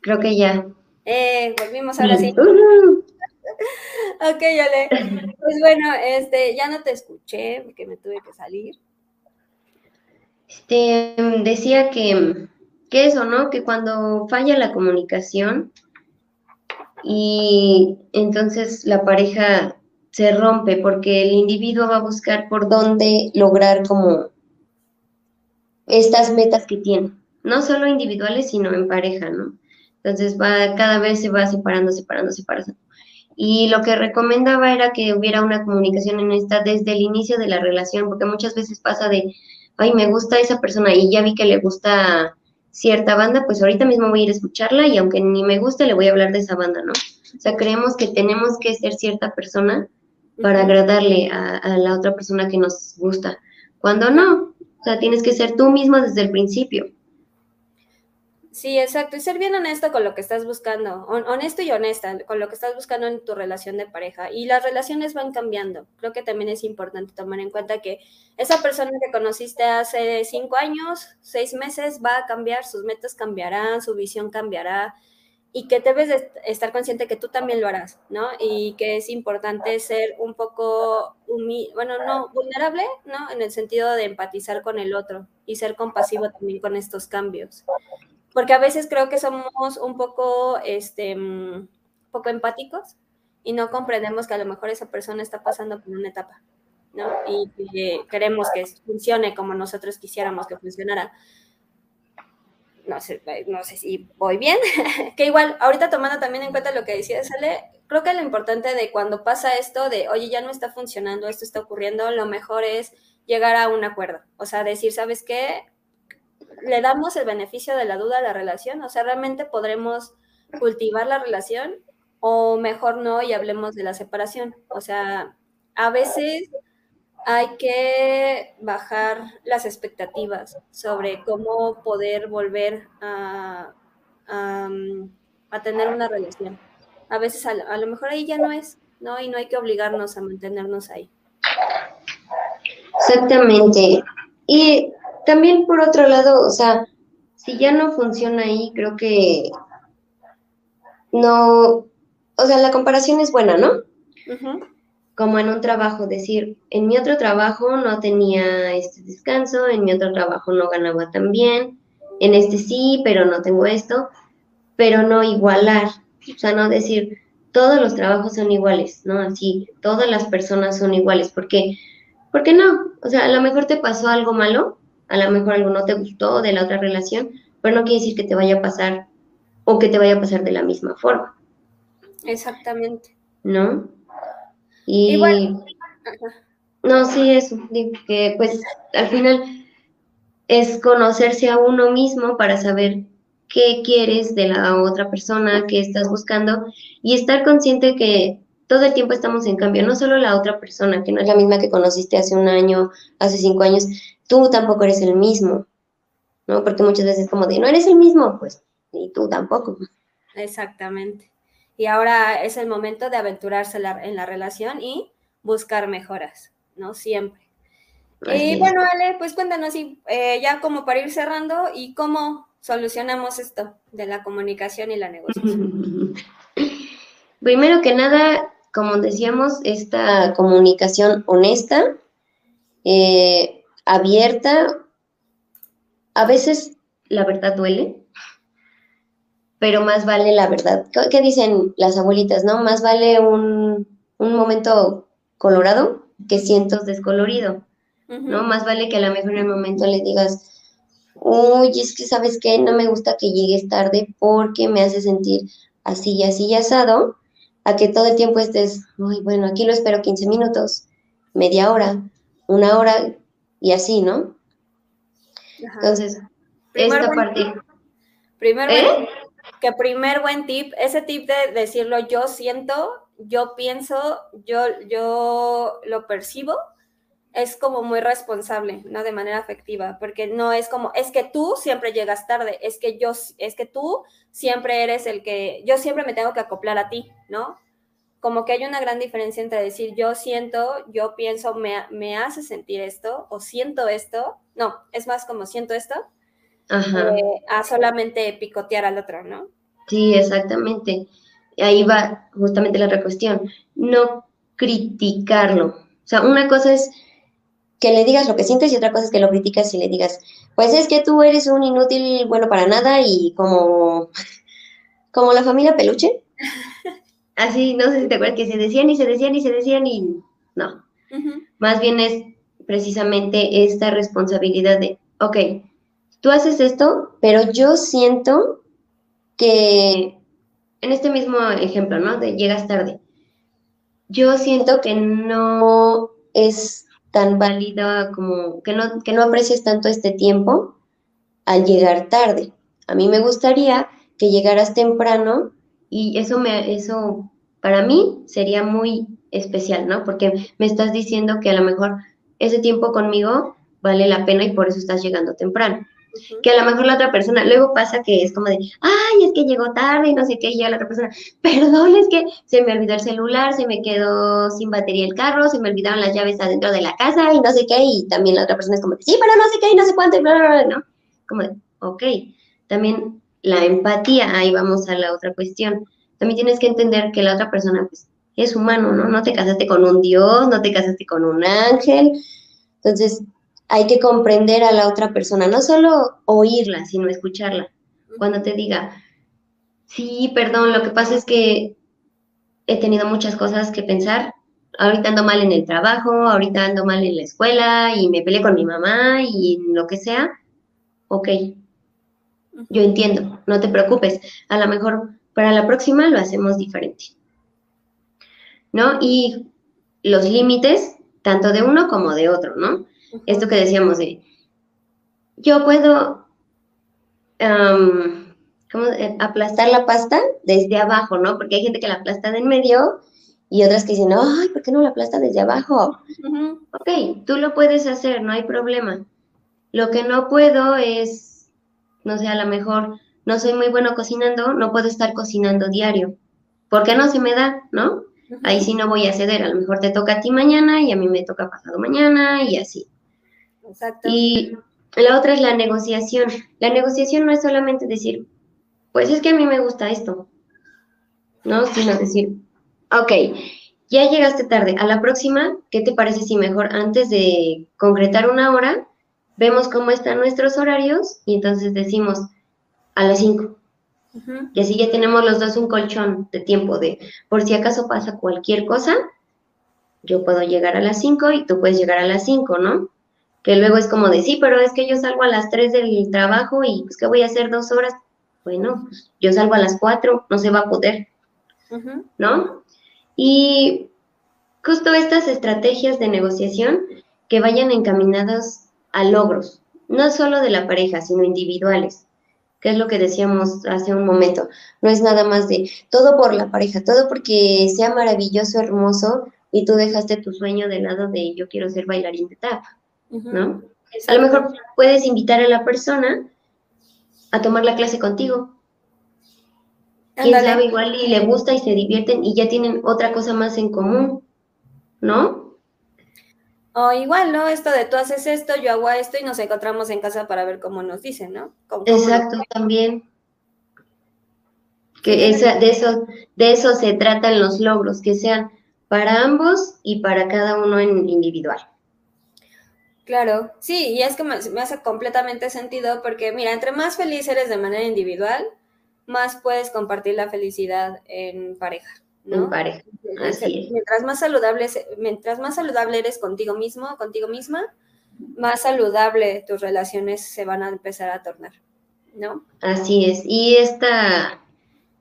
Creo que ya. Eh, volvimos ahora sí. ok, Ale. Pues bueno, este, ya no te escuché porque me tuve que salir. Este, decía que, que eso, ¿no? Que cuando falla la comunicación y entonces la pareja se rompe porque el individuo va a buscar por dónde lograr como estas metas que tiene, no solo individuales, sino en pareja, ¿no? Entonces va, cada vez se va separando, separando, separando. Y lo que recomendaba era que hubiera una comunicación en esta desde el inicio de la relación, porque muchas veces pasa de, ay, me gusta esa persona y ya vi que le gusta cierta banda, pues ahorita mismo voy a ir a escucharla y aunque ni me guste, le voy a hablar de esa banda, ¿no? O sea, creemos que tenemos que ser cierta persona para agradarle a, a la otra persona que nos gusta, cuando no, o sea, tienes que ser tú mismo desde el principio. Sí, exacto. Y ser bien honesto con lo que estás buscando. Honesto y honesta con lo que estás buscando en tu relación de pareja. Y las relaciones van cambiando. Creo que también es importante tomar en cuenta que esa persona que conociste hace cinco años, seis meses, va a cambiar, sus metas cambiarán, su visión cambiará. Y que debes de estar consciente que tú también lo harás, ¿no? Y que es importante ser un poco, bueno, no, vulnerable, ¿no? En el sentido de empatizar con el otro y ser compasivo también con estos cambios porque a veces creo que somos un poco, este, mm, poco empáticos y no comprendemos que a lo mejor esa persona está pasando por una etapa, ¿no? Y queremos que funcione como nosotros quisiéramos que funcionara. No sé, no sé si voy bien, que igual, ahorita tomando también en cuenta lo que decía Sale, creo que lo importante de cuando pasa esto de, oye, ya no está funcionando, esto está ocurriendo, lo mejor es llegar a un acuerdo. O sea, decir, ¿sabes qué? le damos el beneficio de la duda a la relación, o sea, realmente podremos cultivar la relación o mejor no y hablemos de la separación. O sea, a veces hay que bajar las expectativas sobre cómo poder volver a, a, tener una relación. A veces a, a, lo mejor ahí ya no es, ¿no? Y no hay que obligarnos a mantenernos ahí. Exactamente. Y también por otro lado, o sea, si ya no funciona ahí, creo que no, o sea, la comparación es buena, ¿no? Como en un trabajo, decir, en mi otro trabajo no tenía este descanso, en mi otro trabajo no ganaba tan bien, en este sí, pero no tengo esto, pero no igualar, o sea, no decir, todos los trabajos son iguales, ¿no? Así, todas las personas son iguales, porque, ¿por qué no? O sea, a lo mejor te pasó algo malo, a lo mejor algo no te gustó de la otra relación, pero no quiere decir que te vaya a pasar o que te vaya a pasar de la misma forma. Exactamente. ¿No? Y, no, sí, eso, que pues al final es conocerse a uno mismo para saber qué quieres de la otra persona, qué estás buscando y estar consciente que todo el tiempo estamos en cambio, no solo la otra persona, que no es la misma que conociste hace un año, hace cinco años, tú tampoco eres el mismo, ¿no? Porque muchas veces como de, no eres el mismo, pues, y tú tampoco. Exactamente. Y ahora es el momento de aventurarse en la relación y buscar mejoras, ¿no? Siempre. y bueno, Ale, pues cuéntanos eh, ya como para ir cerrando y cómo solucionamos esto de la comunicación y la negociación. Primero que nada, como decíamos, esta comunicación honesta, eh, abierta, a veces la verdad duele, pero más vale la verdad. ¿Qué dicen las abuelitas, no? Más vale un, momento colorado que cientos descolorido, ¿no? Más vale que a lo mejor en el momento le digas, uy, es que sabes qué, no me gusta que llegues tarde porque me hace sentir así y así y asado, a que todo el tiempo estés, muy bueno, aquí lo espero 15 minutos, media hora, una hora y así, ¿no? Entonces, esta parte. Primer ¿Eh? Que primer buen tip, ese tip de decirlo yo siento, yo pienso, yo, yo lo percibo, es como muy responsable, ¿no? De manera afectiva, porque no es como, es que tú siempre llegas tarde, es que yo, es que tú siempre eres el que, yo siempre me tengo que acoplar a ti, ¿no? Como que hay una gran diferencia entre decir yo siento, yo pienso, me, me hace sentir esto, o siento esto, no, es más como siento esto, eh, a solamente picotear al otro, ¿no? Sí, exactamente. Ahí va justamente la otra cuestión, no criticarlo. O sea, una cosa es que le digas lo que sientes y otra cosa es que lo criticas y le digas, pues es que tú eres un inútil bueno para nada y como, como la familia peluche. Así, no sé si te acuerdas que se decían y se decían y se decían y no. Más bien es precisamente esta responsabilidad de, ok, tú haces esto, pero yo siento que, en este mismo ejemplo, ¿no? De llegas tarde. Yo siento que no es tan válida como que no, que no aprecies tanto este tiempo al llegar tarde. A mí me gustaría que llegaras temprano y eso, me, eso para mí sería muy especial, ¿no? Porque me estás diciendo que a lo mejor ese tiempo conmigo vale la pena y por eso estás llegando temprano que a lo mejor la otra persona, luego pasa que es como de, ay, es que llegó tarde y no sé qué, y ya la otra persona, perdón, es que se me olvidó el celular, se me quedó sin batería el carro, se me olvidaron las llaves adentro de la casa y no sé qué, y también la otra persona es como, sí, pero no sé qué y no sé cuánto, y bla, bla, bla, ¿no? Como de, ok, también la empatía, ahí vamos a la otra cuestión, también tienes que entender que la otra persona, pues, es humano, ¿no? No te casaste con un Dios, no te casaste con un ángel, entonces hay que comprender a la otra persona, no solo oírla, sino escucharla. Cuando te diga, sí, perdón, lo que pasa es que he tenido muchas cosas que pensar. Ahorita ando mal en el trabajo, ahorita ando mal en la escuela y me peleé con mi mamá y lo que sea. Ok, yo entiendo, no te preocupes. A lo mejor para la próxima lo hacemos diferente. ¿No? Y los límites, tanto de uno como de otro, ¿no? Esto que decíamos de, yo puedo aplastar la pasta desde abajo, ¿no? Porque hay gente que la aplasta de en medio y otras que dicen, ay, ¿por qué no la aplasta desde abajo? Ok, tú lo puedes hacer, no hay problema. Lo que no puedo es, no sé, a lo mejor no soy muy bueno cocinando, no puedo estar cocinando diario. porque no se me da, no? Ahí sí no voy a ceder, a lo mejor te toca a ti mañana y a mí me toca pasado mañana y así. Y la otra es la negociación. La negociación no es solamente decir, pues es que a mí me gusta esto, ¿no? Sino decir, ok, ya llegaste tarde, a la próxima, ¿qué te parece si mejor antes de concretar una hora, vemos cómo están nuestros horarios y entonces decimos a las 5? Y así ya tenemos los dos un colchón de tiempo de, por si acaso pasa cualquier cosa, yo puedo llegar a las 5 y tú puedes llegar a las 5, ¿no? Que luego es como de, sí, pero es que yo salgo a las 3 del trabajo y pues, ¿qué voy a hacer dos horas? Bueno, pues yo salgo a las 4, no se va a poder, ¿no? Y justo estas estrategias de negociación que vayan encaminadas a logros, no solo de la pareja, sino individuales, que es lo que decíamos hace un momento. No es nada más de todo por la pareja, todo porque sea maravilloso, hermoso, y tú dejaste tu sueño de lado de yo quiero ser bailarín de tap. ¿No? A lo mejor puedes invitar a la persona a tomar la clase contigo. Quién sabe, igual y le gusta y se divierten y ya tienen otra cosa más en común, ¿no? O igual, ¿no? Esto de tú haces esto, yo hago esto y nos encontramos en casa para ver cómo nos dicen, ¿no? Exacto, también. Que esa, de, eso, de eso se tratan los logros, que sean para ambos y para cada uno en individual. Claro, sí, y es que me, hace completamente sentido porque, mira, entre más feliz eres de manera individual, más puedes compartir la felicidad en pareja. ¿no? En pareja, así Mientras más, saludable, mientras más saludable eres contigo mismo, contigo misma, más saludable tus relaciones se van a empezar a tornar, ¿no? Así es, y esta,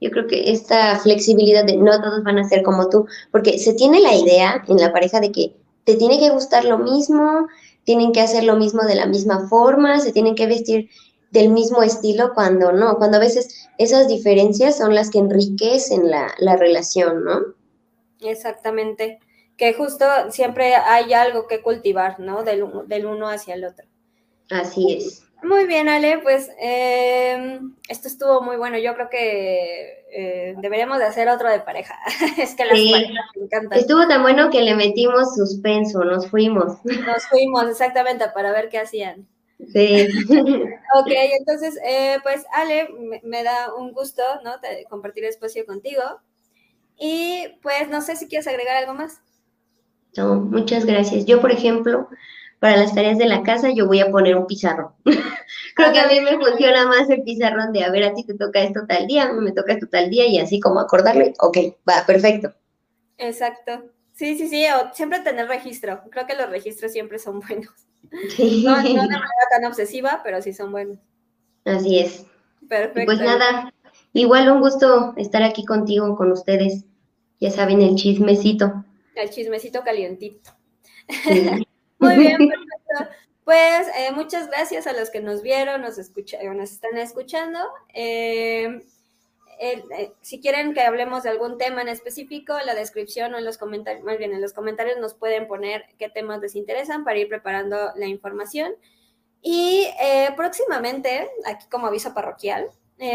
Yo creo que esta flexibilidad de no todos van a ser como tú, porque se tiene la idea en la pareja de que te tiene que gustar lo mismo, tienen que hacer lo mismo de la misma forma, se tienen que vestir del mismo estilo cuando no, cuando a veces esas diferencias son las que enriquecen la, la relación, ¿no? Exactamente, que justo siempre hay algo que cultivar, ¿no? Del, del uno hacia el otro. Así es. Muy bien, Ale, pues eh, esto estuvo muy bueno. Yo creo que eh, deberíamos de hacer otro de pareja. es que las parejas me encantan. Estuvo tan bueno que le metimos suspenso, nos fuimos. Nos fuimos, exactamente, para ver qué hacían. Sí. ok, entonces, eh, pues Ale, me, da un gusto, ¿no? compartir espacio contigo. Y pues no sé si quieres agregar algo más. No, muchas gracias. Yo, por ejemplo, para las tareas de la casa yo voy a poner un pizarrón. Creo que a mí me funciona más el pizarrón de, a ver, a ti te toca esto tal día, a mí me toca esto tal día y así como acordarle, ok, va, perfecto. Exacto. Sí, sí, sí, o siempre tener registro. Creo que los registros siempre son buenos. No, no de manera tan obsesiva, pero sí son buenos. Así es. Perfecto. pues nada, igual un gusto estar aquí contigo, con ustedes. Ya saben, el chismecito. El chismecito calientito. Muy bien, perfecto. Pues eh, muchas gracias a los que nos vieron, nos, escucharon, nos están escuchando. Eh, eh, si quieren que hablemos de algún tema en específico, en la descripción o en los comentarios, más bien en los comentarios nos pueden poner qué temas les interesan para ir preparando la información. Y próximamente, aquí como aviso parroquial,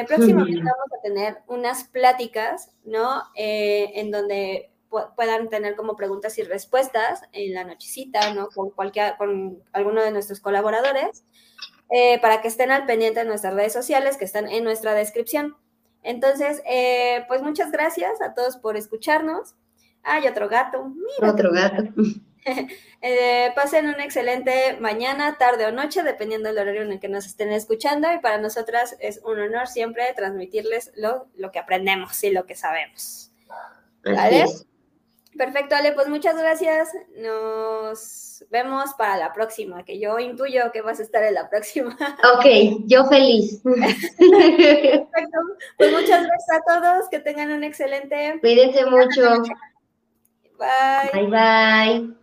próximamente vamos a tener unas pláticas, ¿no? en donde puedan tener como preguntas y respuestas en la nochecita, ¿no? Con, cualquier, con alguno de nuestros colaboradores, eh, para que estén al pendiente de nuestras redes sociales que están en nuestra descripción. Entonces, eh, pues muchas gracias a todos por escucharnos. Hay otro gato. Otro gato. Eh, pasen una excelente mañana, tarde o noche, dependiendo del horario en el que nos estén escuchando. Y para nosotras es un honor siempre transmitirles lo, lo que aprendemos y lo que sabemos. ¿Vale? Perfecto, Ale, pues muchas gracias. Nos vemos para la próxima, que yo intuyo que vas a estar en la próxima. Ok, yo feliz. Perfecto. Pues muchas gracias a todos, que tengan un excelente. Cuídense mucho. Bye. Bye, bye.